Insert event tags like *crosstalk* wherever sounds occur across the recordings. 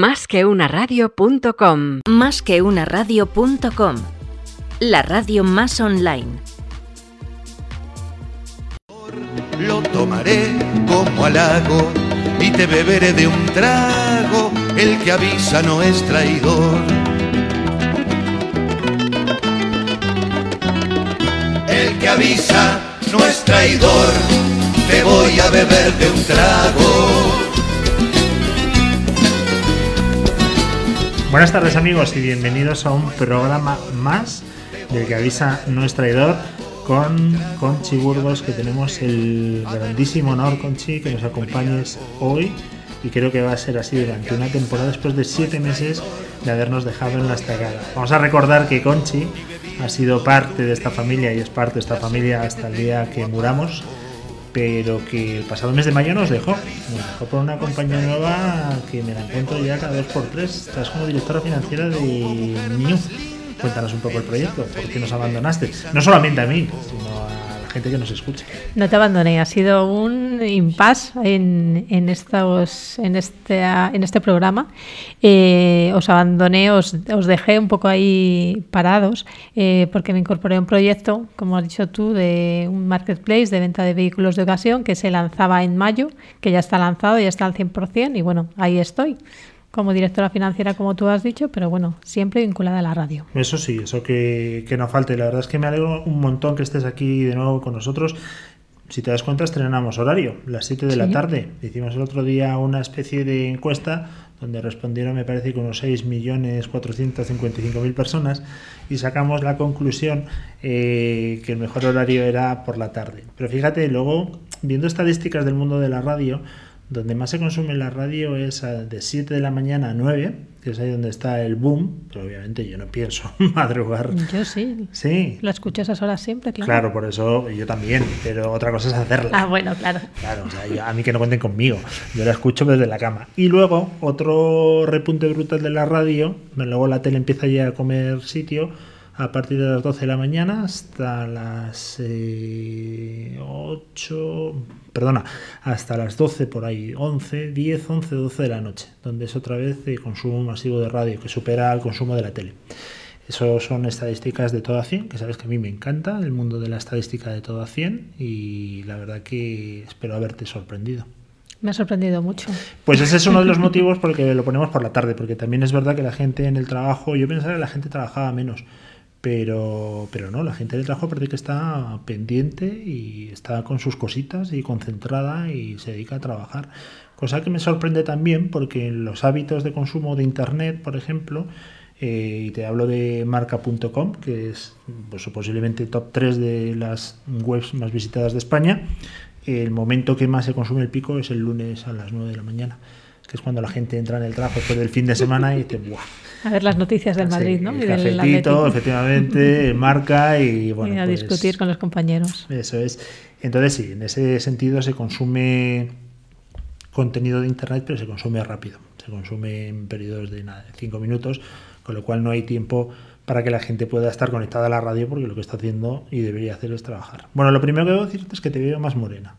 Más que una radio.com. Más que una radio.com. La radio más online. Lo tomaré como halago y te beberé de un trago. El que avisa no es traidor. El que avisa no es traidor. Te voy a beber de un trago. Buenas tardes amigos y bienvenidos a un programa más del que avisa no es traidor con Conchi Burgos que tenemos el grandísimo honor Conchi que nos acompañes hoy y creo que va a ser así durante una temporada después de siete meses de habernos dejado en la estacada. Vamos a recordar que Conchi ha sido parte de esta familia y es parte de esta familia hasta el día que muramos pero que el pasado mes de mayo nos dejó. Nos dejó por una compañía nueva que me la encuentro ya cada dos por tres. Estás como directora financiera de New. Cuéntanos un poco el proyecto, por qué nos abandonaste. No solamente a mí, sino a gente que nos escucha. No te abandoné, ha sido un impasse en, en, estos, en, este, en este programa. Eh, os abandoné, os, os, dejé un poco ahí parados eh, porque me incorporé a un proyecto, como has dicho tú, de un marketplace de venta de vehículos de ocasión que se lanzaba en mayo, que ya está lanzado, ya está al 100% y bueno, ahí estoy como directora financiera, como tú has dicho, pero bueno, siempre vinculada a la radio. Eso sí, eso que, que no falte. La verdad es que me alegro un montón que estés aquí de nuevo con nosotros. Si te das cuenta, estrenamos horario, las 7 de sí. la tarde. Hicimos el otro día una especie de encuesta donde respondieron, me parece, que unos 6.455.000 personas y sacamos la conclusión eh, que el mejor horario era por la tarde. Pero fíjate, luego, viendo estadísticas del mundo de la radio, donde más se consume la radio es de 7 de la mañana a 9, que es ahí donde está el boom, pero obviamente yo no pienso *laughs* madrugar. Yo sí. Sí. Lo escucho esas horas siempre, claro. Claro, por eso yo también, pero otra cosa es hacerla. Ah, bueno, claro. Claro, o sea, yo, a mí que no cuenten conmigo, yo la escucho desde la cama. Y luego, otro repunte brutal de la radio, luego la tele empieza ya a comer sitio, a partir de las 12 de la mañana hasta las eh, 8, perdona, hasta las 12 por ahí, 11, 10, 11, 12 de la noche, donde es otra vez el consumo masivo de radio que supera el consumo de la tele. Eso son estadísticas de todo a 100, que sabes que a mí me encanta el mundo de la estadística de todo a 100 y la verdad que espero haberte sorprendido. Me ha sorprendido mucho. Pues ese es uno de los *laughs* motivos por el que lo ponemos por la tarde, porque también es verdad que la gente en el trabajo, yo pensaba que la gente trabajaba menos, pero, pero no, la gente del trabajo parece que está pendiente y está con sus cositas y concentrada y se dedica a trabajar. Cosa que me sorprende también porque en los hábitos de consumo de Internet, por ejemplo, eh, y te hablo de marca.com, que es pues, posiblemente top 3 de las webs más visitadas de España, el momento que más se consume el pico es el lunes a las 9 de la mañana, que es cuando la gente entra en el trabajo después del fin de semana y dice, ¡buah! A ver las noticias del Madrid, sí, ¿no? El y cafetito, del efectivamente, *laughs* marca y bueno. Y a pues, discutir con los compañeros. Eso es. Entonces sí, en ese sentido se consume contenido de internet, pero se consume rápido. Se consume en periodos de nada, cinco minutos, con lo cual no hay tiempo para que la gente pueda estar conectada a la radio, porque lo que está haciendo y debería hacer es trabajar. Bueno, lo primero que debo decirte es que te veo más morena.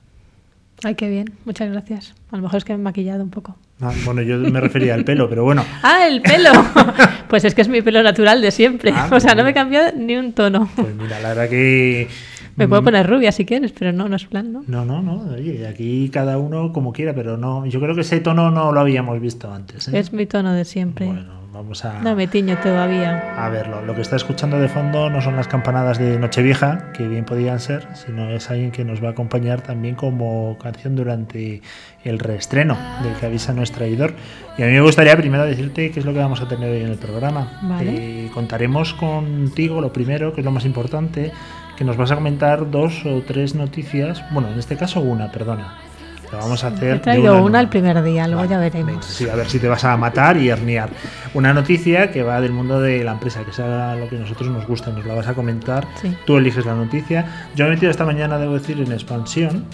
Ay, qué bien, muchas gracias. A lo mejor es que me he maquillado un poco. Ah, bueno, yo me refería al pelo, pero bueno. *laughs* Ah, el pelo. *laughs* pues es que es mi pelo natural de siempre. Ah, o sea, no me he cambiado ni un tono. Pues mira, la verdad que. Me puedo poner rubia si quieres, pero no, no es plan, ¿no? No, no, no. Oye, aquí cada uno como quiera, pero no. Yo creo que ese tono no lo habíamos visto antes. ¿eh? Es mi tono de siempre. Bueno, vamos a. No me tiño todavía. A verlo. Lo que está escuchando de fondo no son las campanadas de Nochevieja, que bien podían ser, sino es alguien que nos va a acompañar también como canción durante el reestreno del que avisa no es traidor. Y a mí me gustaría primero decirte qué es lo que vamos a tener hoy en el programa. Vale. Eh, contaremos contigo lo primero, que es lo más importante, que nos vas a comentar dos o tres noticias, bueno, en este caso una, perdona. Lo vamos a hacer. He traído una, una el primer día, luego vale, ya veremos. Sí, a ver si te vas a matar y herniar. Una noticia que va del mundo de la empresa, que sea lo que a nosotros nos gusta, nos la vas a comentar. Sí. Tú eliges la noticia. Yo me he metido esta mañana, debo decir, en expansión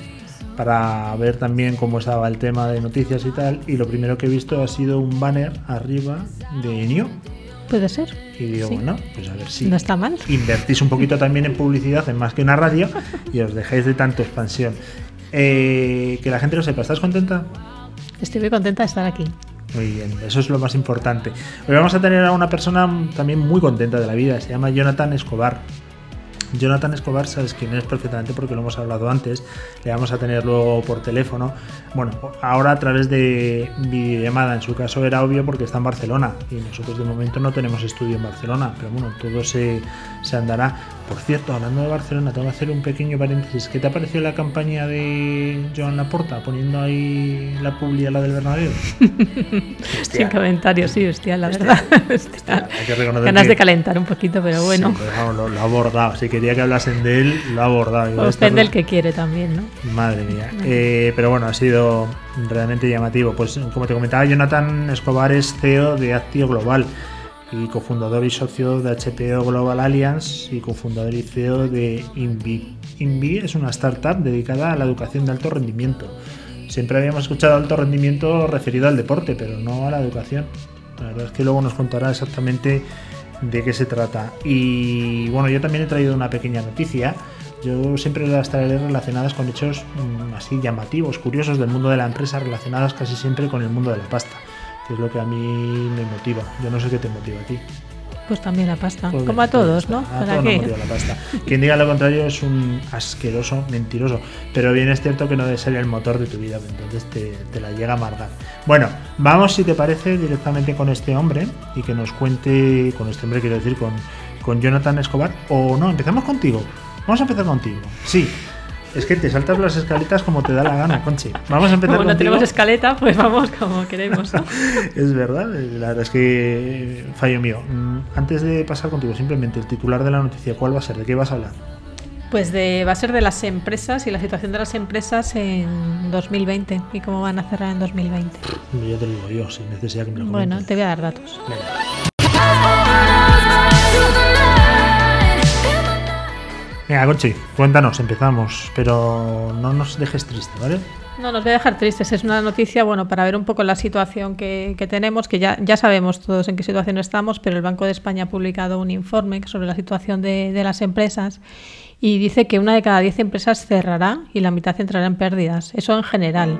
para ver también cómo estaba el tema de noticias y tal. Y lo primero que he visto ha sido un banner arriba de New. Puede ser. Y digo, Sí. bueno, pues a ver si No está mal. invertís un poquito también en publicidad, en más que una radio, *laughs* y os dejáis de tanto expansión. Eh, que la gente lo sepa, ¿estás contenta? Estoy muy contenta de estar aquí. Muy bien, eso es lo más importante. Hoy vamos a tener a una persona también muy contenta de la vida, se llama Jonathan Escobar. Jonathan Escobar, sabes quién es perfectamente porque lo hemos hablado antes, le vamos a tener luego por teléfono. Bueno, ahora a través de videollamada, en su caso era obvio porque está en Barcelona y nosotros de momento no tenemos estudio en Barcelona, pero bueno, todo se, se andará. Por cierto, hablando de Barcelona, tengo que hacer un pequeño paréntesis. ¿Qué te ha parecido la campaña de Joan Laporta poniendo ahí la publicidad la del Bernabéu? *laughs* Sin comentarios, sí, hostia, la verdad. Hostia. *laughs* Hay que Ganas que- de calentar un poquito, pero bueno. Sí, pero vamos, lo, lo ha abordado. Si quería que hablasen de él, lo ha abordado. Igual está- Ofende el que quiere también, ¿no? Madre mía. Eh, pero bueno, ha sido realmente llamativo. Pues como te comentaba, Jonathan Escobar es CEO de Actio Global y cofundador y socio de HPO Global Alliance y cofundador y CEO de Invi. Invi es una startup dedicada a la educación de alto rendimiento. Siempre habíamos escuchado alto rendimiento referido al deporte, pero no a la educación. La verdad es que luego nos contará exactamente de qué se trata. Y bueno, yo también he traído una pequeña noticia. Yo siempre las traeré relacionadas con hechos mm, así llamativos, curiosos del mundo de la empresa, relacionadas casi siempre con el mundo de la pasta, que es lo que a mí me motiva. Yo no sé qué te motiva a ti. Pues también la pasta. Pues Como a bien, todos, pues ¿no? a ¿Para todos qué? motiva la pasta. Quien diga lo contrario es un asqueroso mentiroso. Pero bien es cierto que no debe ser el motor de tu vida, entonces te, te la llega a amargar. Bueno, vamos si te parece directamente con este hombre y que nos cuente, con este hombre quiero decir, con, con Jonathan Escobar. O no, empezamos contigo. Vamos a empezar contigo. Sí. Es que te saltas las escaletas como te da la gana, Conchi. Vamos a empezar Como no contigo. tenemos escaleta, pues vamos como queremos. ¿no? *laughs* Es verdad, la verdad es que fallo mío. Mm, Antes de pasar contigo, simplemente el titular de la noticia, ¿cuál va a ser? ¿De qué vas a hablar? Pues de, va a ser de las empresas y la situación de las empresas en 2020 y cómo van a cerrar en 2020. Ya te lo digo yo, sin necesidad que me lo Bueno, comentes. te voy a dar datos. Venga, Conchi, cuéntanos, empezamos, pero no nos dejes triste, ¿vale? No nos voy a dejar tristes. Es una noticia, bueno, para ver un poco la situación que, tenemos, que ya, ya sabemos todos en qué situación estamos, pero el Banco de España ha publicado un informe sobre la situación de las empresas y dice que una de cada diez empresas cerrará y la mitad entrará en pérdidas. Eso en general.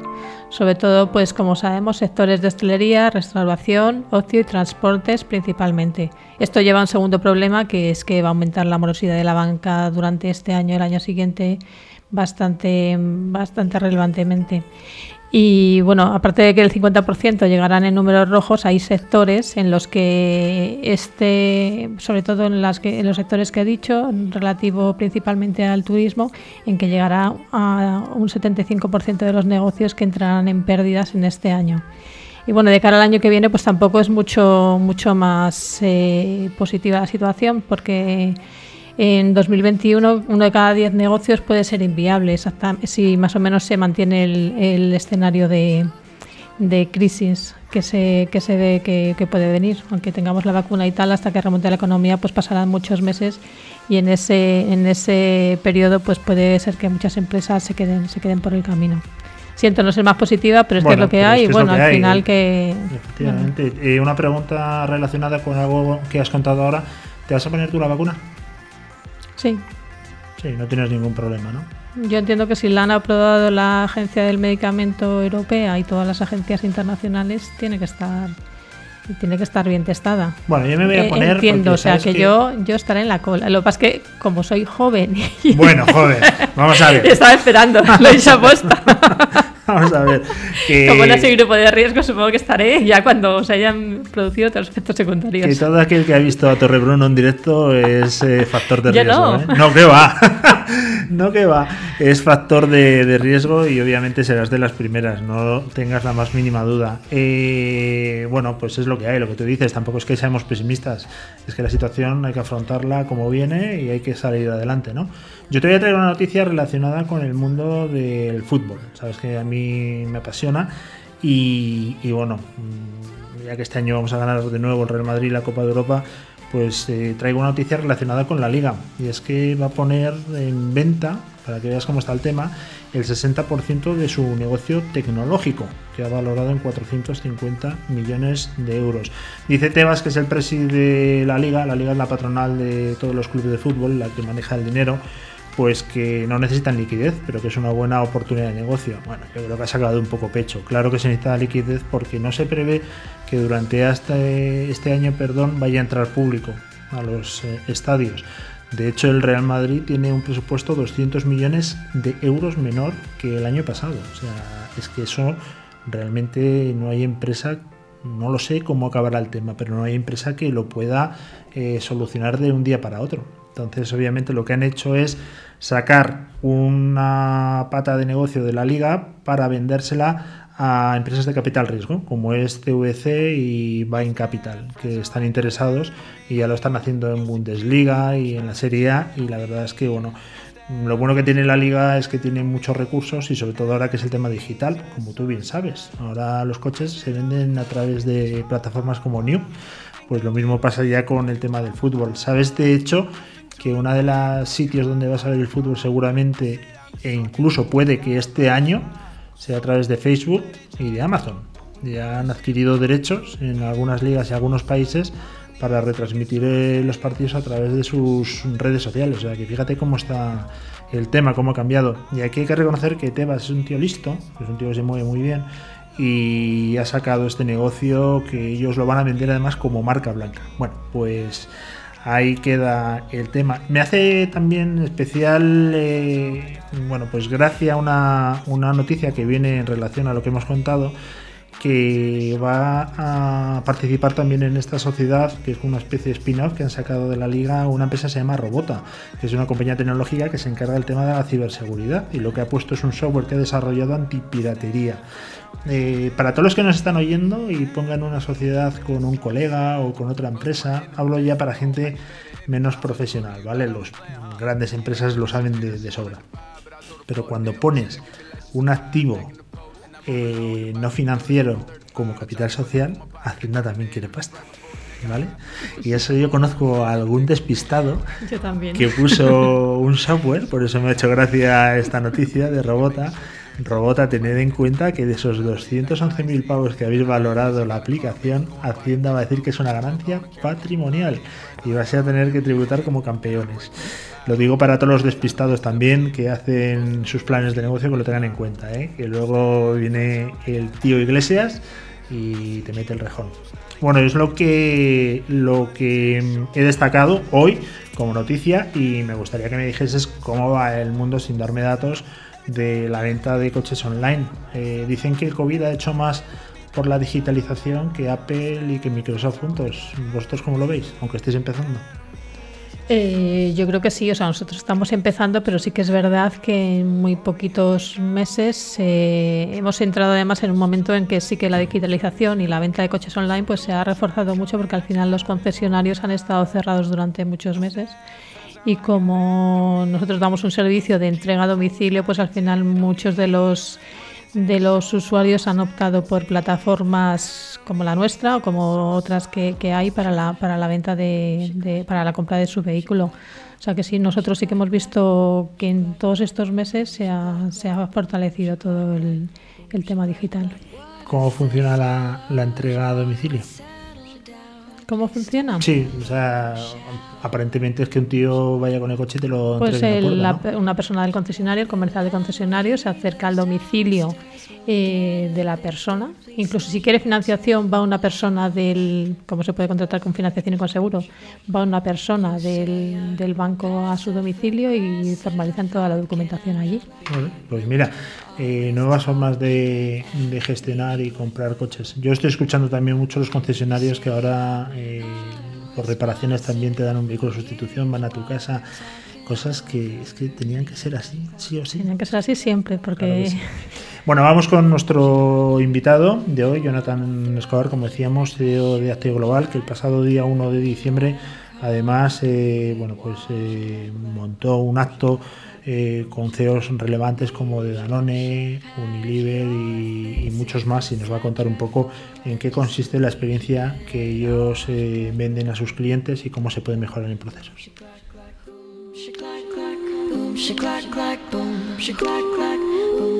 Sobre todo, pues como sabemos, sectores de hostelería, restauración, ocio y transportes principalmente. Esto lleva a un segundo problema, que es que va a aumentar la morosidad de la banca durante este año y el año siguiente bastante, bastante relevantemente. Y bueno, aparte de que el 50% llegarán en números rojos, hay sectores en los que este, sobre todo en, las que, en los sectores que he dicho, relativo principalmente al turismo, en que llegará a un 75% de los negocios que entrarán en pérdidas en este año. Y bueno, de cara al año que viene, pues tampoco es mucho, mucho más eh, positiva la situación, porque en 2021 uno de cada diez negocios puede ser inviable, exacta- si más o menos se mantiene el, el escenario de, de crisis que se, que se ve que, que puede venir. Aunque tengamos la vacuna y tal, hasta que remonte la economía, pues pasarán muchos meses y en ese, en ese periodo pues puede ser que muchas empresas se queden, se queden por el camino. Siento no ser más positiva, pero es que es lo que hay. es y que es bueno, al hay, final eh. que... Efectivamente. Eh, una pregunta relacionada con algo que has contado ahora. ¿Te vas a poner tú la vacuna? Sí, Sí, no tienes ningún problema, ¿no? Yo entiendo que si la han aprobado la Agencia del Medicamento Europea y todas las agencias internacionales, tiene que estar tiene que estar bien testada. Bueno, yo me voy a Eh, poner. Entiendo, o sea que, yo yo estaré en la cola. Lo que pasa es que como soy joven y Bueno, joder, vamos a ver. *laughs* estaba esperando, lo he aposta. *laughs* Vamos a ver. *laughs* que- Como no soy grupo de riesgo, supongo que estaré ya cuando se hayan producido otros efectos Que secundarios. todo aquel que ha visto a Torrebruno en directo es eh, factor de riesgo. no. ¿eh? No, que va. *laughs* no, que va. Es factor de, de riesgo y obviamente serás de las primeras, no tengas la más mínima duda. Eh, bueno, pues es lo que hay, lo que tú dices. Tampoco es que seamos pesimistas. Es que la situación hay que afrontarla como viene y hay que salir adelante, ¿no? Yo te voy a traer una noticia relacionada con el mundo del fútbol. Sabes que a mí me apasiona y, y bueno, mm, ya que este año vamos a ganar de nuevo el Real Madrid la Copa de Europa, pues eh, traigo una noticia relacionada con la liga. Y es que va a poner en venta, para que veas cómo está el tema, el 60% de su negocio tecnológico, que ha valorado en 450 millones de euros. Dice Tebas, que es el presi de la liga, la liga es la patronal de todos los clubes de fútbol, la que maneja el dinero, pues que no necesitan liquidez, pero que es una buena oportunidad de negocio. Bueno, yo creo que ha sacado un poco pecho. Claro que se necesita liquidez porque no se prevé que durante este, este año perdón, vaya a entrar público a los eh, estadios. De hecho, el Real Madrid tiene un presupuesto 200 millones de euros menor que el año pasado. O sea, es que eso realmente no hay empresa, no lo sé cómo acabará el tema, pero no hay empresa que lo pueda eh, solucionar de un día para otro. Entonces, obviamente, lo que han hecho es sacar una pata de negocio de la liga para vendérsela a empresas de capital riesgo, como es CVC y Bain Capital, que están interesados y ya lo están haciendo en Bundesliga y en la Serie A. Y la verdad es que, bueno, lo bueno que tiene la liga es que tiene muchos recursos y sobre todo ahora que es el tema digital, como tú bien sabes. Ahora los coches se venden a través de plataformas como New. Pues lo mismo pasa ya con el tema del fútbol. Sabes de hecho que una de los sitios donde vas a ver el fútbol seguramente e incluso puede que este año sea a través de Facebook y de Amazon. Ya han adquirido derechos en algunas ligas y algunos países para retransmitir eh, los partidos a través de sus redes sociales. O sea que fíjate cómo está el tema, cómo ha cambiado. Y aquí hay que reconocer que Tebas es un tío listo, es un tío que se mueve muy bien y ha sacado este negocio que ellos lo van a vender además como marca blanca. Bueno, pues ahí queda el tema. Me hace también especial, eh, bueno, pues gracias a una, una noticia que viene en relación a lo que hemos contado, que va a participar también en esta sociedad, que es una especie de spin-off que han sacado de la liga una empresa que se llama Robota, que es una compañía tecnológica que se encarga del tema de la ciberseguridad y lo que ha puesto es un software que ha desarrollado antipiratería. Eh, para todos los que nos están oyendo y pongan una sociedad con un colega o con otra empresa, hablo ya para gente menos profesional, ¿vale? Los grandes empresas lo saben de, de sobra. Pero cuando pones un activo eh, no financiero como capital social, Hacienda también quiere pasta. ¿Vale? Y eso yo conozco a algún despistado que puso un software, por eso me ha hecho gracia esta noticia de Robota. Robota, tened en cuenta que de esos 211.000 pavos que habéis valorado la aplicación, Hacienda va a decir que es una ganancia patrimonial y vais a tener que tributar como campeones. Lo digo para todos los despistados también que hacen sus planes de negocio que lo tengan en cuenta, ¿eh? que luego viene el tío Iglesias y te mete el rejón. Bueno, es lo que, lo que he destacado hoy como noticia y me gustaría que me dijeses cómo va el mundo sin darme datos de la venta de coches online. Eh, dicen que el COVID ha hecho más por la digitalización que Apple y que Microsoft juntos. ¿Vosotros cómo lo veis? Aunque estéis empezando. Eh, yo creo que sí, o sea, nosotros estamos empezando, pero sí que es verdad que en muy poquitos meses eh, hemos entrado además en un momento en que sí que la digitalización y la venta de coches online pues se ha reforzado mucho porque al final los concesionarios han estado cerrados durante muchos meses y como nosotros damos un servicio de entrega a domicilio, pues al final muchos de los de los usuarios han optado por plataformas como la nuestra o como otras que, hay para la, para la venta de, para la compra de su vehículo. O sea que sí, nosotros sí que hemos visto que en todos estos meses se ha, se ha fortalecido todo el, el, tema digital. ¿Cómo funciona la, la entrega a domicilio? ¿Cómo funciona? Sí, o sea, aparentemente es que un tío vaya con el coche y te lo Pues una persona del concesionario, el comercial del concesionario, se acerca al domicilio eh, de la persona. Incluso si quiere financiación, va una persona del. ¿Cómo se puede contratar con financiación y con seguro? Va una persona del, del banco a su domicilio y formalizan toda la documentación allí. pues mira, eh, nuevas formas de, gestionar y comprar coches. Yo estoy escuchando también mucho los concesionarios que ahora eh, por reparaciones también te dan un vehículo de sustitución, van a tu casa, cosas que es que tenían que ser así, sí o sí. Tenían que ser así siempre, porque... Bueno, vamos con nuestro invitado de hoy, Jonathan Escobar, como decíamos, CEO de Actio Global, que el pasado día 1 de diciembre además eh, bueno, pues, montó un acto eh, con CEOs relevantes como de Danone, Unilever y, muchos más y nos va a contar un poco en qué consiste la experiencia que ellos eh, venden a sus clientes y cómo se puede mejorar el proceso.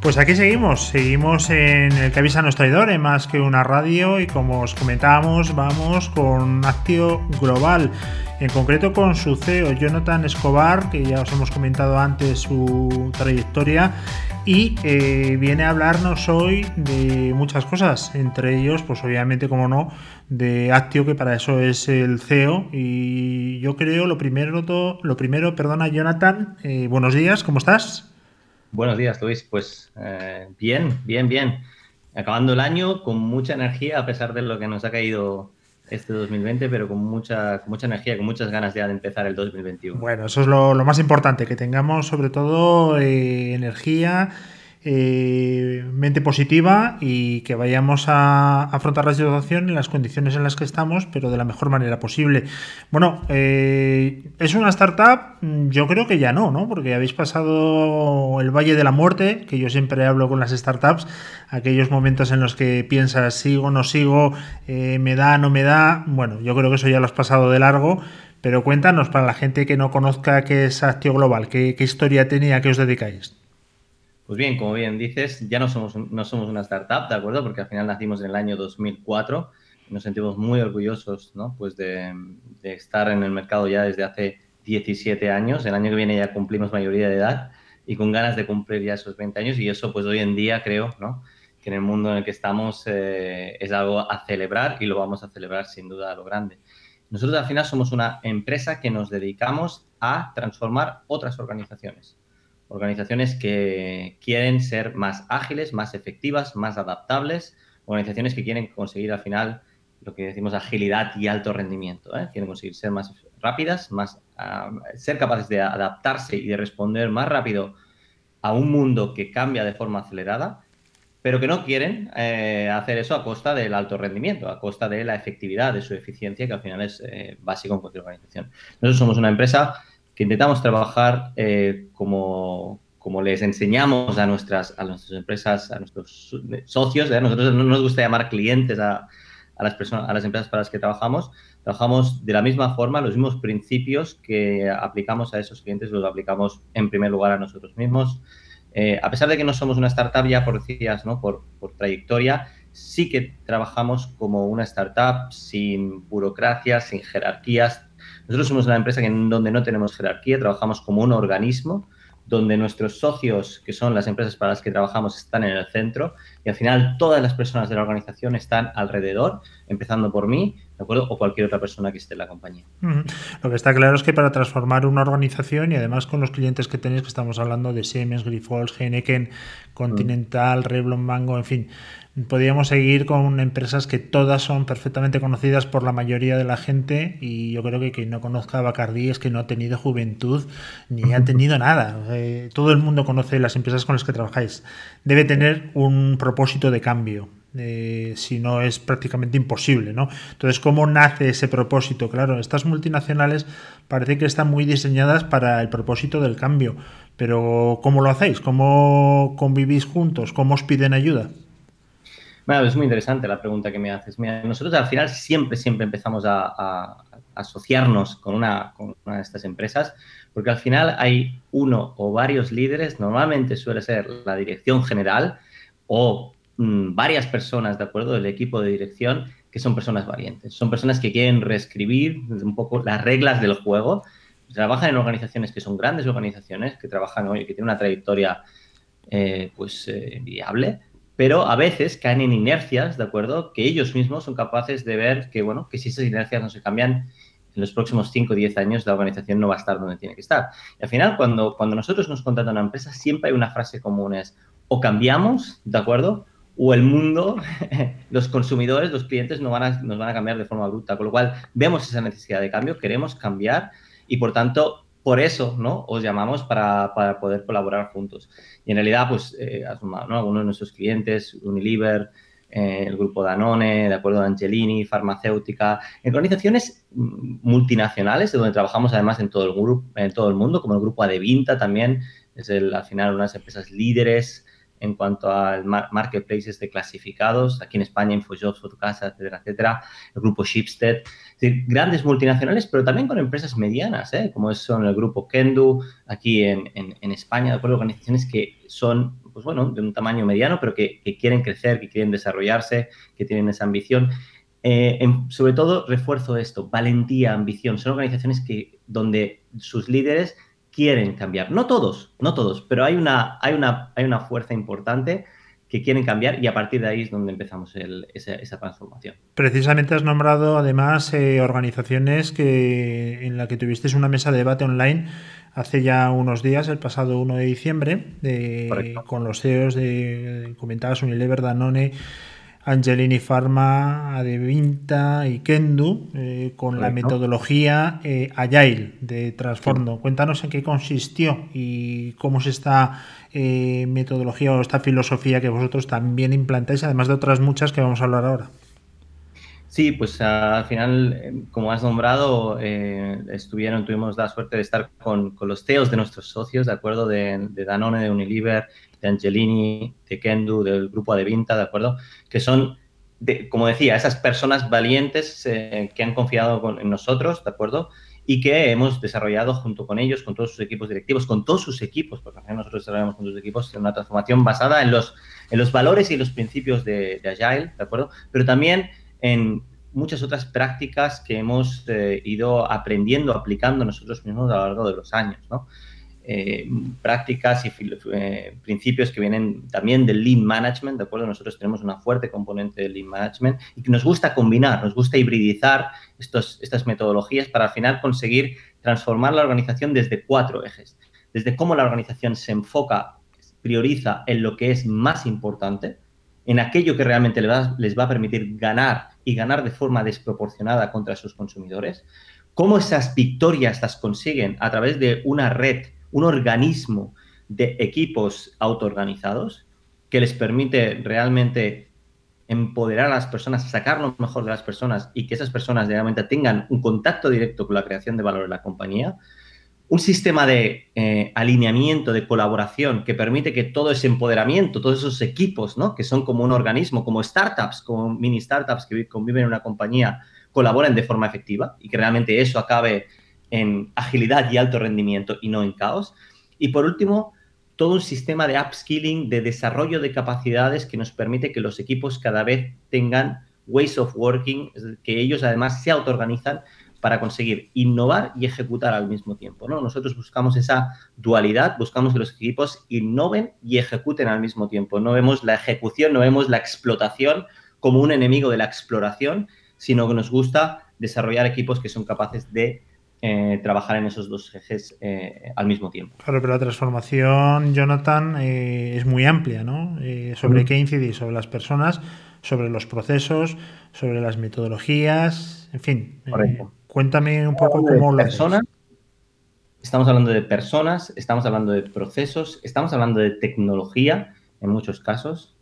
Pues aquí seguimos, seguimos en el que avisa no es traidor, más que una radio y como os comentábamos vamos con Actio Global, en concreto con su CEO Jonathan Escobar, que ya os hemos comentado antes su trayectoria y eh, viene a hablarnos hoy de muchas cosas, entre ellos pues obviamente como no de Actio que para eso es el CEO y yo creo lo primero, lo primero perdona Jonathan, eh, buenos días, ¿cómo estás? Buenos días, Luis. Pues eh, bien, bien, bien. Acabando el año con mucha energía, a pesar de lo que nos ha caído este 2020, pero con mucha, con mucha energía, con muchas ganas ya de empezar el 2021. Bueno, eso es lo, más importante, que tengamos sobre todo eh, energía eh, mente positiva y que vayamos a afrontar la situación en las condiciones en las que estamos, pero de la mejor manera posible. Bueno, eh, ¿es una startup? Yo creo que ya no, ¿no? Porque habéis pasado el valle de la muerte, que yo siempre hablo con las startups, aquellos momentos en los que piensas, sigo, no sigo, eh, me da, no me da. Bueno, yo creo que eso ya lo has pasado de largo. Pero cuéntanos, para la gente que no conozca qué es Actio Global, qué, qué historia tenía, a qué os dedicáis. Pues bien, como bien dices, ya no somos, no somos una startup, ¿de acuerdo? Porque al final nacimos en el año 2004 y nos sentimos muy orgullosos, ¿no? Pues de, estar en el mercado ya desde hace 17 años. El año que viene ya cumplimos mayoría de edad y con ganas de cumplir ya esos 20 años y eso pues hoy en día creo, ¿no? Que en el mundo en el que estamos eh, es algo a celebrar y lo vamos a celebrar sin duda a lo grande. Nosotros al final somos una empresa que nos dedicamos a transformar otras organizaciones organizaciones que quieren ser más ágiles, más efectivas, más adaptables, organizaciones que quieren conseguir al final lo que decimos agilidad y alto rendimiento. ¿eh? Quieren conseguir ser más rápidas, más, ser capaces de adaptarse y de responder más rápido a un mundo que cambia de forma acelerada, pero que no quieren eh, hacer eso a costa del alto rendimiento, a costa de la efectividad, de su eficiencia, que al final es eh, básico en cualquier organización. Nosotros somos una empresa intentamos trabajar eh, como, como, les enseñamos a nuestras, a nuestras empresas, a nuestros socios. ¿eh? Nosotros no nos gusta llamar clientes a, a, las personas, a las empresas para las que trabajamos. Trabajamos de la misma forma, los mismos principios que aplicamos a esos clientes los aplicamos en primer lugar a nosotros mismos. Eh, a pesar de que no somos una startup ya por decías, ¿no? por, por trayectoria, sí que trabajamos como una startup sin burocracia, sin jerarquías, nosotros somos una empresa en donde no tenemos jerarquía, trabajamos como un organismo donde nuestros socios, que son las empresas para las que trabajamos, están en el centro y al final todas las personas de la organización están alrededor, empezando por mí, ¿de acuerdo? O cualquier otra persona que esté en la compañía. Lo que está claro es que para transformar una organización y además con los clientes que tenéis, que estamos hablando de Siemens, Grifols, Heineken, Continental, Revlon, Mango, en fin, podríamos seguir con empresas que todas son perfectamente conocidas por la mayoría de la gente y yo creo que quien no conozca a Bacardi es que no ha tenido juventud ni ha tenido nada. Eh, todo el mundo conoce las empresas con las que trabajáis. Debe tener un propósito de cambio. Eh, si no es prácticamente imposible, ¿no? Entonces, ¿cómo nace ese propósito? Claro, estas multinacionales parece que están muy diseñadas para el propósito del cambio, pero ¿cómo lo hacéis? ¿Cómo convivís juntos? ¿Cómo os piden ayuda? Bueno, es muy interesante la pregunta que me haces. Mira, nosotros al final siempre, siempre empezamos a, asociarnos con una, con de estas empresas, porque al final hay uno o varios líderes, normalmente suele ser la dirección general o mm, varias personas, ¿de acuerdo?, del equipo de dirección, que son personas valientes. Son personas que quieren reescribir un poco las reglas del juego. Trabajan en organizaciones que son grandes organizaciones, que trabajan hoy, que tienen una trayectoria eh, pues eh, viable pero a veces caen en inercias, ¿de acuerdo? Que ellos mismos son capaces de ver que, bueno, que si esas inercias no se cambian en los próximos 5 o 10 años, la organización no va a estar donde tiene que estar. Y al final, cuando, cuando nosotros nos contrata una empresa, siempre hay una frase común, es o cambiamos, ¿de acuerdo? O el mundo, *laughs* los consumidores, los clientes no van a, nos van a cambiar de forma bruta. Con lo cual, vemos esa necesidad de cambio, queremos cambiar y, por tanto, por eso ¿no? os llamamos para, poder colaborar juntos. Y en realidad, pues, eh, ¿no? algunos de nuestros clientes, Unilever, eh, el grupo Danone, de acuerdo, Angelini, farmacéutica, en organizaciones mm, multinacionales, de donde trabajamos además en todo el, grupo, en todo el mundo, como el grupo Adevinta también, es el, al final unas empresas líderes en cuanto al marketplaces de clasificados, aquí en España, InfoJobs, Fotocasa, etcétera, etcétera, el grupo Shipstead, grandes multinacionales, pero también con empresas medianas, ¿eh? como son el grupo Kendu, aquí en, en, España, de acuerdo, organizaciones que son, pues bueno, de un tamaño mediano, pero que, quieren crecer, que quieren desarrollarse, que tienen esa ambición. Eh, sobre todo, refuerzo esto, valentía, ambición. Son organizaciones que, donde sus líderes quieren cambiar. No todos, no todos, pero hay una, hay una, hay una fuerza importante que quieren cambiar y a partir de ahí es donde empezamos esa, transformación. Precisamente has nombrado además eh, organizaciones que en la que tuviste una mesa de debate online hace ya unos días, el pasado 1 de diciembre, con los CEOs de, comentabas Unilever, Danone, Angelini Pharma, Adevinta y Kendu eh, con la metodología eh, Agile de Transformo. Cuéntanos en qué consistió y cómo es esta eh, metodología o esta filosofía que vosotros también implantáis, además de otras muchas que vamos a hablar ahora. Sí, pues al final, como has nombrado, estuvieron, tuvimos la suerte de estar con, los CEOs de nuestros socios, ¿de acuerdo? De, de Danone, de Unilever, de Angelini, de Kendu, del grupo Adevinta, ¿de acuerdo? Que son, como decía, esas personas valientes eh, que han confiado en nosotros, ¿de acuerdo? Y que hemos desarrollado junto con ellos, con todos sus equipos directivos, con todos sus equipos, porque nosotros desarrollamos con sus equipos una transformación basada en los, en los valores y los principios de, Agile, ¿de acuerdo? Pero también en muchas otras prácticas que hemos eh, ido aprendiendo, aplicando nosotros mismos a lo largo de los años, ¿no? Eh, prácticas y eh, principios que vienen también del lean management, ¿de acuerdo? Nosotros tenemos una fuerte componente del lean management y que nos gusta combinar, nos gusta hibridizar estas metodologías para al final conseguir transformar la organización desde cuatro ejes. Desde cómo la organización se enfoca, prioriza en lo que es más importante, en aquello que realmente les va a permitir ganar y ganar de forma desproporcionada contra sus consumidores, cómo esas victorias las consiguen a través de una red un organismo de equipos autoorganizados que les permite realmente empoderar a las personas, sacar lo mejor de las personas y que esas personas realmente tengan un contacto directo con la creación de valor de la compañía. Un sistema de eh, alineamiento, de colaboración que permite que todo ese empoderamiento, todos esos equipos, ¿no? que son como un organismo, como startups, como mini startups que conviven en una compañía, colaboren de forma efectiva y que realmente eso acabe en agilidad y alto rendimiento y no en caos. Y por último, todo un sistema de upskilling, de desarrollo de capacidades que nos permite que los equipos cada vez tengan ways of working, que ellos además se autoorganizan para conseguir innovar y ejecutar al mismo tiempo. ¿no? Nosotros buscamos esa dualidad, buscamos que los equipos innoven y ejecuten al mismo tiempo. No vemos la ejecución, no vemos la explotación como un enemigo de la exploración, sino que nos gusta desarrollar equipos que son capaces de eh, trabajar en esos dos ejes eh, al mismo tiempo. Claro, pero la transformación, Jonathan, eh, es muy amplia, ¿no? ¿Sobre qué incidir? Sobre las personas, sobre los procesos, sobre las metodologías, en fin. cuéntame un poco cómo lo personas, Estamos hablando de personas, estamos hablando de procesos, estamos hablando de tecnología en muchos casos,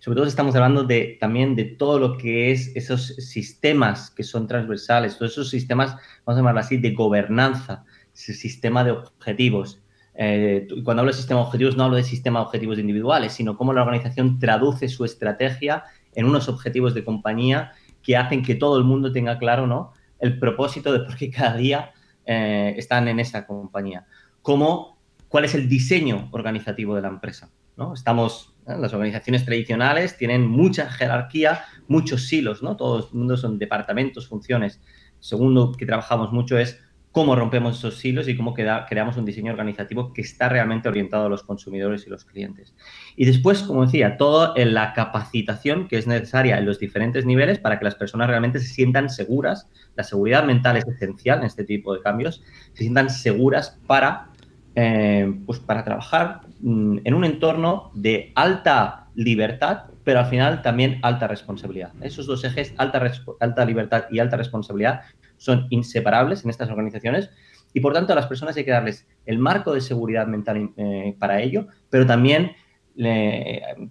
sobre todo estamos hablando de, también de todo lo que es esos sistemas que son transversales, todos esos sistemas, vamos a llamarlo así, de gobernanza, ese sistema de objetivos. Eh, cuando hablo de sistema de objetivos no hablo de sistema de objetivos individuales, sino cómo la organización traduce su estrategia en unos objetivos de compañía que hacen que todo el mundo tenga claro ¿no? el propósito de por qué cada día eh, están en esa compañía. Cómo, ¿Cuál es el diseño organizativo de la empresa? ¿No? Estamos las organizaciones tradicionales tienen mucha jerarquía, muchos silos, ¿no? Todo el mundo son departamentos, funciones. Segundo que trabajamos mucho es cómo rompemos esos silos y cómo creamos un diseño organizativo que está realmente orientado a los consumidores y los clientes. Y después, como decía, todo en la capacitación que es necesaria en los diferentes niveles para que las personas realmente se sientan seguras. La seguridad mental es esencial en este tipo de cambios. Se sientan seguras para eh, pues para trabajar mm, en un entorno de alta libertad, pero al final también alta responsabilidad. Esos dos ejes, alta, alta libertad y alta responsabilidad, son inseparables en estas organizaciones y por tanto a las personas hay que darles el marco de seguridad mental eh, para ello, pero también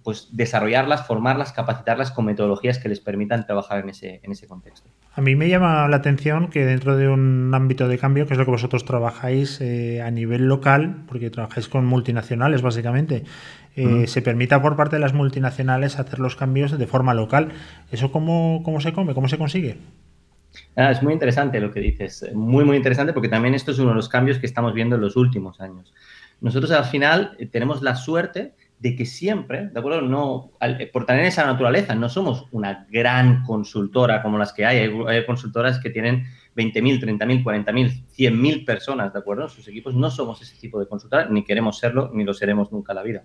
pues desarrollarlas, formarlas, capacitarlas con metodologías que les permitan trabajar en ese, en ese contexto. A mí me llama la atención que dentro de un ámbito de cambio, que es lo que vosotros trabajáis eh, a nivel local, porque trabajáis con multinacionales básicamente, eh, se permita por parte de las multinacionales hacer los cambios de forma local. ¿Eso cómo, cómo se come? ¿Cómo se consigue? Ah, es muy interesante lo que dices, muy, muy interesante porque también esto es uno de los cambios que estamos viendo en los últimos años. Nosotros al final eh, tenemos la suerte de que siempre, ¿de acuerdo? No, eh, por tener esa naturaleza, no somos una gran consultora como las que hay. Hay, consultoras que tienen 20.000, 30.000, 40.000, 100.000 personas, ¿de acuerdo? Sus equipos no somos ese tipo de consultora, ni queremos serlo, ni lo seremos nunca en la vida.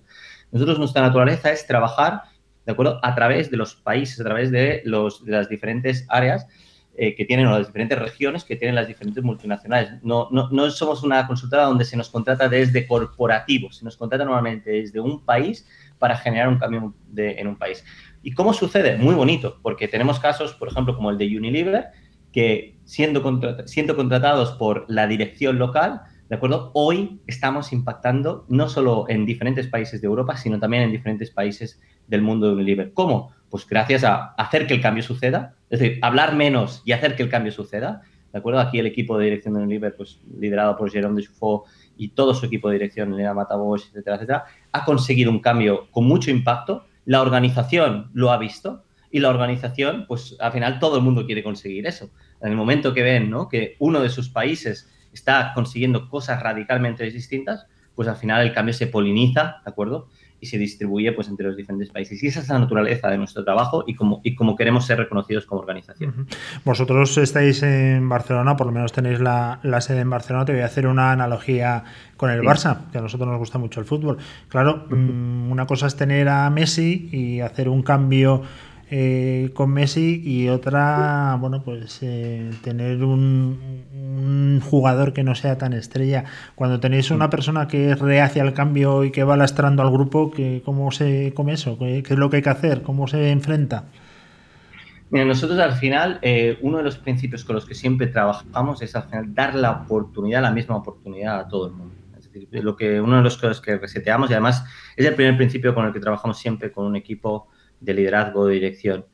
Nosotros, nuestra naturaleza es trabajar, ¿de acuerdo? A través de los países, a través de, los, de las diferentes áreas eh, que tienen o las diferentes regiones que tienen las diferentes multinacionales. No, no, no, somos una consultora donde se nos contrata desde corporativo, se nos contrata normalmente desde un país para generar un cambio en un país. ¿Y cómo sucede? Muy bonito, porque tenemos casos, por ejemplo, como el de Unilever, que siendo, siendo contratados por la dirección local, ¿de acuerdo? Hoy estamos impactando no solo en diferentes países de Europa, sino también en diferentes países del mundo de Unilever. ¿Cómo? Pues gracias a hacer que el cambio suceda, es decir, hablar menos y hacer que el cambio suceda. ¿De acuerdo? Aquí el equipo de dirección de Unilever, pues liderado por Jerome de Chuffaut y todo su equipo de dirección, Elena Matabosch, etcétera, etcétera, ha conseguido un cambio con mucho impacto. La organización lo ha visto y la organización, pues al final todo el mundo quiere conseguir eso. En el momento que ven ¿no? que uno de sus países está consiguiendo cosas radicalmente distintas, pues al final el cambio se poliniza, ¿de acuerdo? Y se distribuye pues entre los diferentes países. Y esa es la naturaleza de nuestro trabajo y como, y como queremos ser reconocidos como organización. Vosotros estáis en Barcelona, por lo menos tenéis la, sede en Barcelona. Te voy a hacer una analogía con el Barça, que a nosotros nos gusta mucho el fútbol. Claro, mm, una cosa es tener a Messi y hacer un cambio eh, con Messi y otra, bueno, pues eh, tener un, jugador que no sea tan estrella. Cuando tenéis una persona que es reacia al cambio y que va lastrando al grupo, que, ¿cómo se come eso? ¿Qué, es lo que hay que hacer? ¿Cómo se enfrenta? Mira, nosotros al final, eh, uno de los principios con los que siempre trabajamos es al final dar la oportunidad, la misma oportunidad a todo el mundo. Lo que, uno de los cosas que reseteamos y además es el primer principio con el que trabajamos siempre con un equipo de liderazgo, de dirección.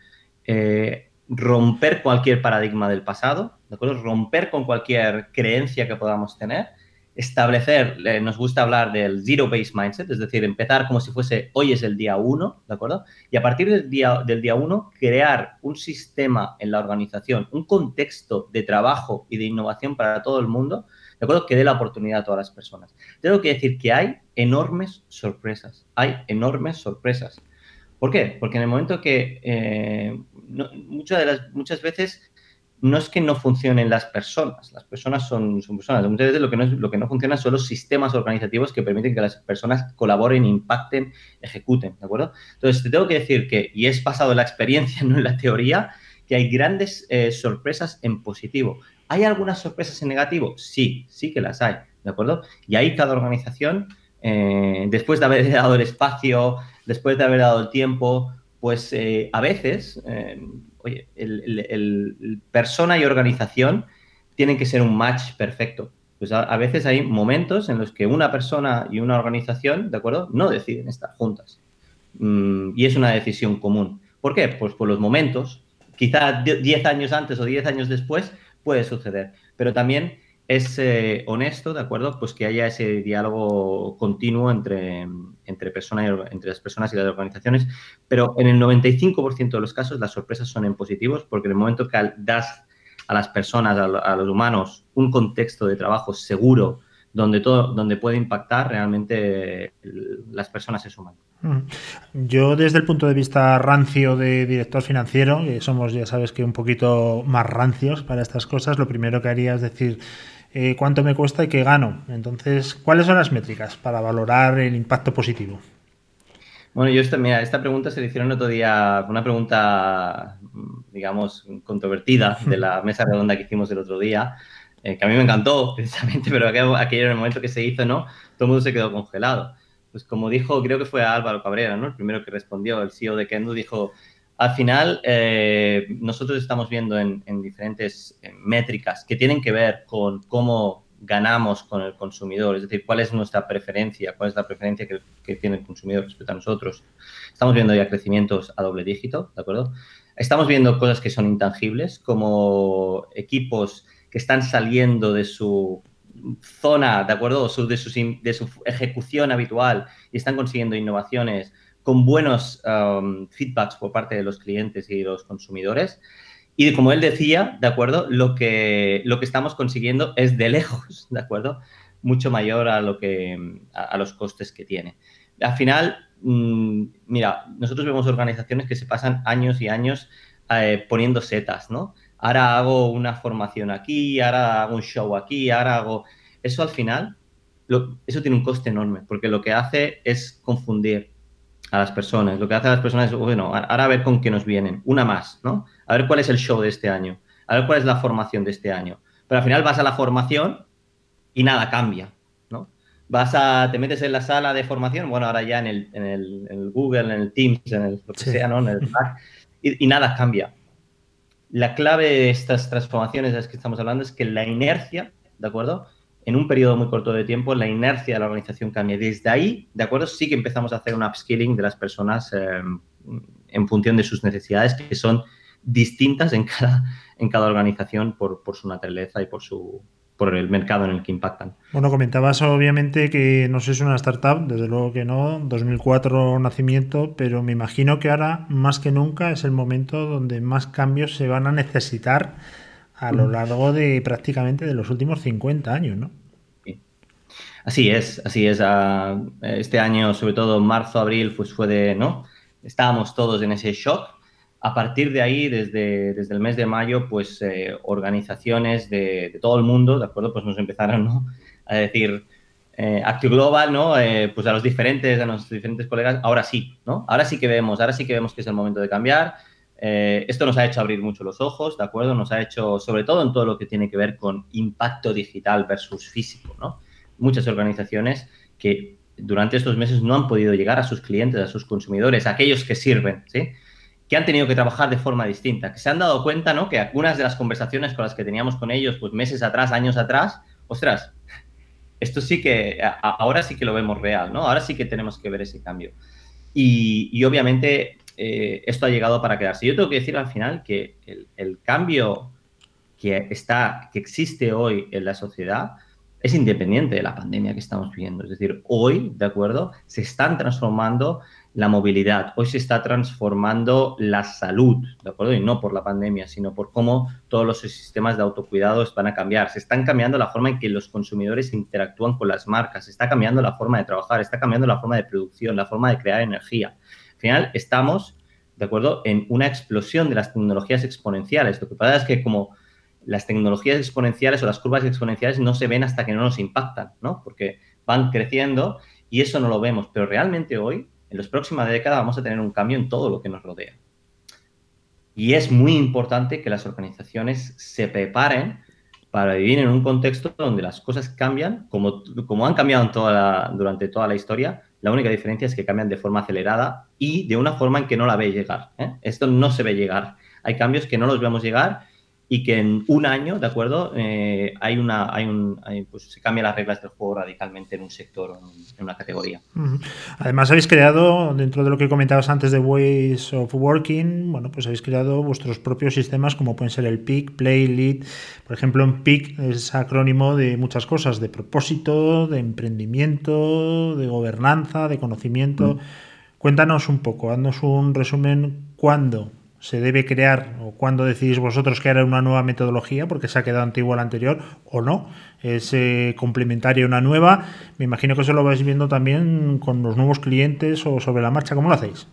Eh, romper cualquier paradigma del pasado, ¿de acuerdo? Romper con cualquier creencia que podamos tener, establecer, nos gusta hablar del zero-base mindset, es decir, empezar como si fuese hoy es el día uno, ¿de acuerdo? Y a partir del día, del día uno, crear un sistema en la organización, un contexto de trabajo y de innovación para todo el mundo, ¿de acuerdo? Que dé la oportunidad a todas las personas. Tengo que decir que hay enormes sorpresas, hay enormes sorpresas. ¿Por qué? Porque en el momento que eh, muchas, de las, muchas veces no es que no funcionen las personas, las personas son, son, personas. Muchas veces lo que, no, lo que no funciona son los sistemas organizativos que permiten que las personas colaboren, impacten, ejecuten, ¿de acuerdo? Entonces, te tengo que decir que, y es pasado la experiencia, *laughs* no en la teoría, que hay grandes eh, sorpresas en positivo. ¿Hay algunas sorpresas en negativo? Sí, sí que las hay, ¿de acuerdo? Y ahí cada organización, eh, después de haber *laughs* dado el espacio, después de haber dado el tiempo, pues eh, a veces, eh, oye, persona y organización tienen que ser un match perfecto. Pues a, veces hay momentos en los que una persona y una organización, ¿de acuerdo? No deciden estar juntas. Mm, y es una decisión común. ¿Por qué? Pues por los momentos. Quizá 10 años antes o 10 años después puede suceder. Pero también es eh, honesto, ¿de acuerdo? Pues que haya ese diálogo continuo entre, entre, entre las personas y las organizaciones, pero en el 95% de los casos las sorpresas son en positivos, porque en el momento que das a las personas, a, los humanos, un contexto de trabajo seguro, donde, todo, donde puede impactar, realmente las personas se suman. Mm. Yo desde el punto de vista rancio de director financiero, somos ya sabes que un poquito más rancios para estas cosas, lo primero que haría es decir, eh, cuánto me cuesta y qué gano. Entonces, ¿cuáles son las métricas para valorar el impacto positivo? Bueno, yo esta, mira, esta pregunta se le hicieron otro día, una pregunta, digamos, controvertida *laughs* de la mesa redonda que hicimos el otro día, eh, que a mí me encantó *laughs* precisamente, pero aquello, aquello en el momento que se hizo, ¿no? Todo el mundo se quedó congelado. Pues como dijo, creo que fue Álvaro Cabrera, ¿no? El primero que respondió, el CEO de Kendo, dijo, al final, eh, nosotros estamos viendo en, diferentes métricas que tienen que ver con cómo ganamos con el consumidor, es decir, cuál es nuestra preferencia, cuál es la preferencia que, tiene el consumidor respecto a nosotros. Estamos viendo ya crecimientos a doble dígito, ¿de acuerdo? Estamos viendo cosas que son intangibles, como equipos que están saliendo de su zona, ¿de acuerdo? de, su, de su ejecución habitual y están consiguiendo innovaciones con buenos um, feedbacks por parte de los clientes y los consumidores. Y como él decía, ¿de acuerdo? Lo que, lo que estamos consiguiendo es de lejos, ¿de acuerdo? Mucho mayor a, lo que, a, los costes que tiene. Al final, mm, mira, nosotros vemos organizaciones que se pasan años y años eh, poniendo setas, ¿no? Ahora hago una formación aquí, ahora hago un show aquí, ahora hago... Eso al final, eso tiene un coste enorme, porque lo que hace es confundir a las personas. Lo que hace a las personas es, bueno, ahora a ver con qué nos vienen. Una más, ¿no? A ver cuál es el show de este año. A ver cuál es la formación de este año. Pero al final vas a la formación y nada cambia, ¿no? Vas a, te metes en la sala de formación, bueno, ahora ya en el, en el, Google, en el Teams, en el, lo que sea, ¿no? En el Slack, y, y nada cambia. La clave de estas transformaciones de las que estamos hablando es que la inercia, ¿de acuerdo? En un periodo muy corto de tiempo la inercia de la organización cambia. Desde ahí, ¿de acuerdo? Sí que empezamos a hacer un upskilling de las personas em, en función de sus necesidades, que son distintas en cada, en cada organización por, su naturaleza y por, su, por el mercado en el que impactan. Bueno, comentabas obviamente que no es una startup, desde luego que no, 2004 nacimiento, pero me imagino que ahora más que nunca es el momento donde más cambios se van a necesitar a lo largo de prácticamente de los últimos 50 años, ¿no? Así es, así es. Ah, este año, sobre todo marzo, abril, pues fue de, ¿no? Estábamos todos en ese shock. A partir de ahí, desde, desde el mes de mayo, pues eh, organizaciones de, todo el mundo, ¿de acuerdo? Pues nos empezaron, ¿no? A decir, eh, Global, ¿no? Eh, pues a los diferentes, a nuestros diferentes colegas, ahora sí, ¿no? Ahora sí que vemos, ahora sí que vemos que es el momento de cambiar eh, esto nos ha hecho abrir mucho los ojos, ¿de acuerdo? Nos ha hecho, sobre todo en todo lo que tiene que ver con impacto digital versus físico, ¿no? Muchas organizaciones que durante estos meses no han podido llegar a sus clientes, a sus consumidores, a aquellos que sirven, ¿sí? Que han tenido que trabajar de forma distinta, que se han dado cuenta, ¿no? Que algunas de las conversaciones con las que teníamos con ellos, pues meses atrás, años atrás, ostras, esto sí que, ahora sí que lo vemos real, ¿no? Ahora sí que tenemos que ver ese cambio. Y, y obviamente eh, esto ha llegado para quedarse. Yo tengo que decir al final que el, cambio que, está, que existe hoy en la sociedad es independiente de la pandemia que estamos viviendo. Es decir, hoy, ¿de acuerdo? Se están transformando la movilidad, hoy se está transformando la salud, ¿de acuerdo? Y no por la pandemia, sino por cómo todos los sistemas de autocuidado van a cambiar. Se están cambiando la forma en que los consumidores interactúan con las marcas, se está cambiando la forma de trabajar, está cambiando la forma de producción, la forma de crear energía final estamos, ¿de acuerdo?, en una explosión de las tecnologías exponenciales. Lo que pasa es que como las tecnologías exponenciales o las curvas exponenciales no se ven hasta que no nos impactan, ¿no? Porque van creciendo y eso no lo vemos. Pero realmente hoy, en las próximas décadas, vamos a tener un cambio en todo lo que nos rodea. Y es muy importante que las organizaciones se preparen para vivir en un contexto donde las cosas cambian, como, han cambiado toda durante toda la historia, la única diferencia es que cambian de forma acelerada y de una forma en que no la ve llegar. ¿eh? Esto no se ve llegar. Hay cambios que no los vemos llegar y que en un año, ¿de acuerdo? Eh, hay una, hay un, pues se cambian las reglas del juego radicalmente en un sector o en una categoría. Además habéis creado, dentro de lo que comentabas antes de Ways of Working, bueno, pues habéis creado vuestros propios sistemas como pueden ser el PIC, Play, Lead. Por ejemplo, en PIC es acrónimo de muchas cosas, de propósito, de emprendimiento, de gobernanza, de conocimiento. Cuéntanos un poco, haznos un resumen cuándo se debe crear o cuándo decidís vosotros crear una nueva metodología porque se ha quedado antigua la anterior o no, es eh, complementaria una nueva. Me imagino que eso lo vais viendo también con los nuevos clientes o sobre la marcha. ¿Cómo lo hacéis?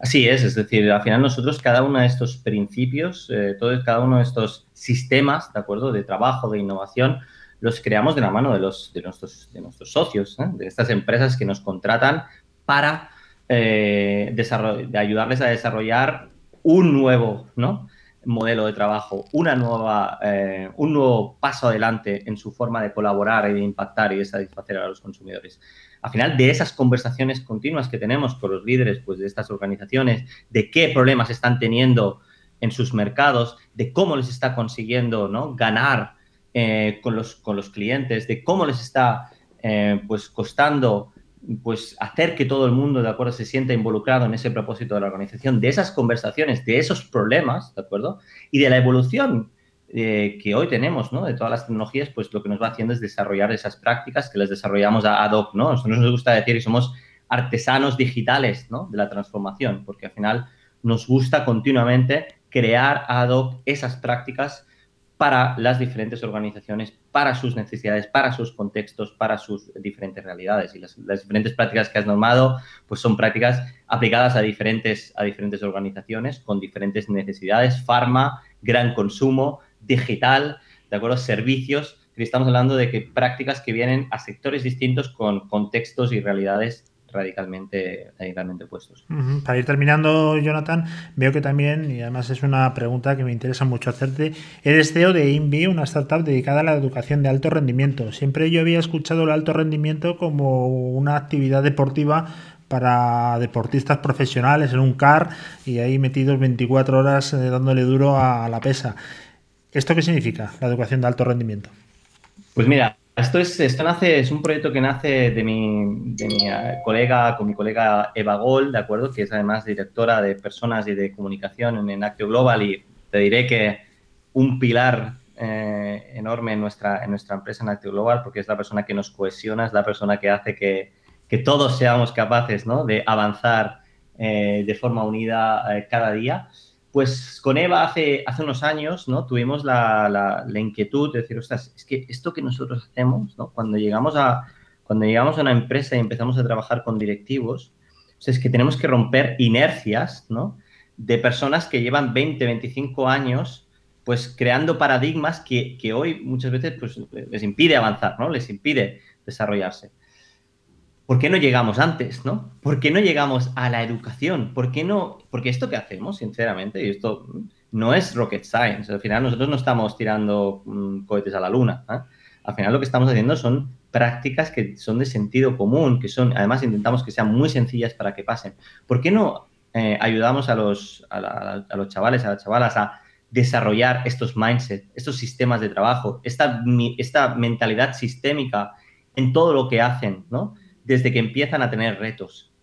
Así es, es decir, al final nosotros cada uno de estos principios, eh, cada uno de estos sistemas, ¿de acuerdo?, de trabajo, de innovación, los creamos de la mano de, los, de, nuestros, de nuestros socios, ¿eh? de estas empresas que nos contratan para de ayudarles a desarrollar un nuevo modelo de trabajo, una nueva, eh, un nuevo paso adelante en su forma de colaborar y de impactar y de satisfacer a los consumidores. Al final de esas conversaciones continuas que tenemos con los líderes pues, de estas organizaciones, de qué problemas están teniendo en sus mercados, de cómo les está consiguiendo ¿no? ganar eh, con, los, con los clientes, de cómo les está eh, pues costando pues hacer que todo el mundo, ¿de acuerdo?, se sienta involucrado en ese propósito de la organización, de esas conversaciones, de esos problemas, ¿de acuerdo? Y de la evolución eh, que hoy tenemos, ¿no? De todas las tecnologías, pues lo que nos va haciendo es desarrollar esas prácticas que les desarrollamos ad hoc, ¿no? Nosotros nos gusta decir que somos artesanos digitales, ¿no? De la transformación, porque al final nos gusta continuamente crear ad hoc esas prácticas para las diferentes organizaciones, para sus necesidades, para sus contextos, para sus diferentes realidades. Y las, diferentes prácticas que has normado, pues son prácticas aplicadas a diferentes, a diferentes organizaciones con diferentes necesidades, farma, gran consumo, digital, ¿de acuerdo? Servicios. Estamos hablando de que prácticas que vienen a sectores distintos con contextos y realidades radicalmente, radicalmente puestos. Para ir terminando, Jonathan, veo que también, y además es una pregunta que me interesa mucho hacerte, eres CEO de Invi, una startup dedicada a la educación de alto rendimiento. Siempre yo había escuchado el alto rendimiento como una actividad deportiva para deportistas profesionales en un car y ahí metidos 24 horas eh, dándole duro a la pesa. ¿Esto qué significa, la educación de alto rendimiento? Pues mira, esto es, esto nace, es un proyecto que nace de mi, de mi eh, colega, con mi colega Eva Gol, ¿de acuerdo? Que es además directora de personas y de comunicación en, Actio Global y te diré que un pilar eh, enorme en nuestra, en nuestra empresa en Actio Global porque es la persona que nos cohesiona, es la persona que hace que, que todos seamos capaces ¿no? de avanzar eh, de forma unida cada día. Pues con Eva hace, hace unos años, ¿no? Tuvimos la, inquietud de decir, ostras, es que esto que nosotros hacemos, ¿no? Cuando llegamos a, cuando llegamos a una empresa y empezamos a trabajar con directivos, es que tenemos que romper inercias, ¿no? De personas que llevan 20, 25 años, pues creando paradigmas que, que hoy muchas veces pues, les impide avanzar, ¿no? Les impide desarrollarse. ¿Por qué no llegamos antes, no? ¿Por qué no llegamos a la educación? ¿Por qué no? Porque esto que hacemos, sinceramente, y esto no es rocket science. Al final nosotros no estamos tirando mm, cohetes a la luna. ¿eh? Al final lo que estamos haciendo son prácticas que son de sentido común, que son, además intentamos que sean muy sencillas para que pasen. ¿Por qué no eh, ayudamos a los, a, los chavales, a las chavalas a desarrollar estos mindset, estos sistemas de trabajo, esta, esta mentalidad sistémica en todo lo que hacen, ¿no? Desde que empiezan a tener retos.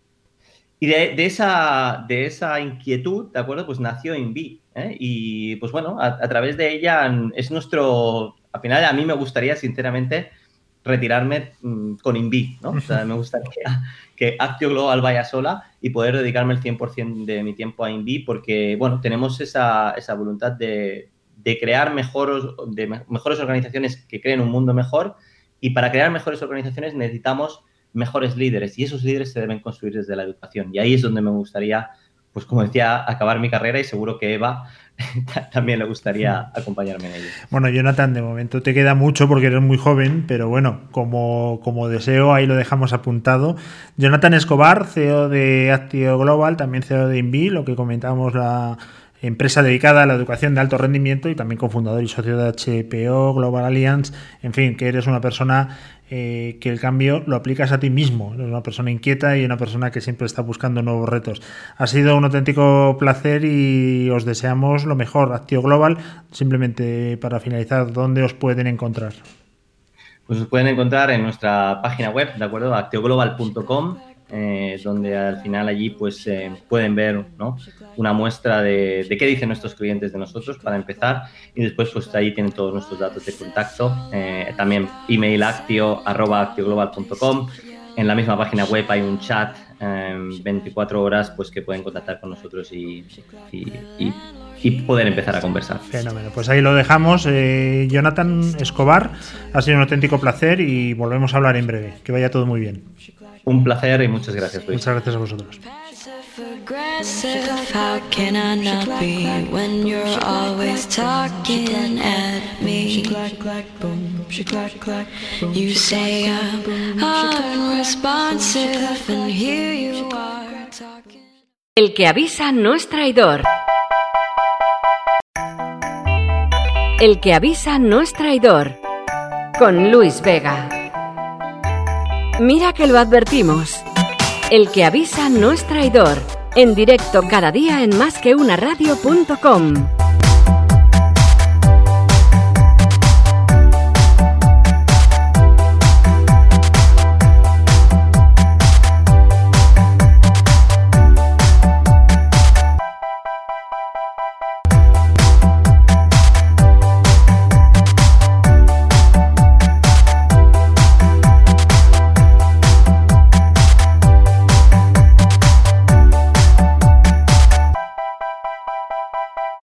Y de, esa, de esa inquietud, ¿de acuerdo? Pues nació Invi. ¿eh? Y pues bueno, a, través de ella es nuestro. Al final, a mí me gustaría, sinceramente, retirarme mm, con Invi, ¿no? O sea, me gustaría *laughs* que Actio Global vaya sola y poder dedicarme el 100% de mi tiempo a Invi, porque, bueno, tenemos esa, esa voluntad de, de crear mejores, de mejores organizaciones que creen un mundo mejor. Y para crear mejores organizaciones necesitamos mejores líderes y esos líderes se deben construir desde la educación. Y ahí es donde me gustaría, pues como decía, acabar mi carrera y seguro que Eva *laughs* también le gustaría *laughs* acompañarme en ello. Bueno, Jonathan, de momento te queda mucho porque eres muy joven, pero bueno, como, como deseo, ahí lo dejamos apuntado. Jonathan Escobar, CEO de Actio Global, también CEO de Invi, lo que comentábamos la empresa dedicada a la educación de alto rendimiento y también cofundador y socio de HPO, Global Alliance, en fin, que eres una persona eh, que el cambio lo aplicas a ti mismo. Eres una persona inquieta y una persona que siempre está buscando nuevos retos. Ha sido un auténtico placer y os deseamos lo mejor. Actio Global, simplemente para finalizar, ¿dónde os pueden encontrar? Pues os pueden encontrar en nuestra página web, ¿de acuerdo? actioglobal.com eh, donde al final allí pues eh, pueden ver una muestra de, qué dicen nuestros clientes de nosotros para empezar y después pues ahí tienen todos nuestros datos de contacto, eh, también email actio arroba actioglobal.com, en la misma página web hay un chat 24 horas pues que pueden contactar con nosotros y, y, poder empezar a conversar. Fenómeno, pues ahí lo dejamos. Jonathan Escobar, ha sido un auténtico placer y volvemos a hablar en breve. Que vaya todo muy bien. Un placer y muchas gracias, Luis. Muchas gracias a vosotros. How can I not be when you're always talking at me? You say I'm unresponsive and here you are talking. El que avisa no es traidor. El que avisa no es traidor. Con Luis Vega. Mira que lo advertimos. El que avisa no es traidor. En directo cada día en másqueunaradio.com.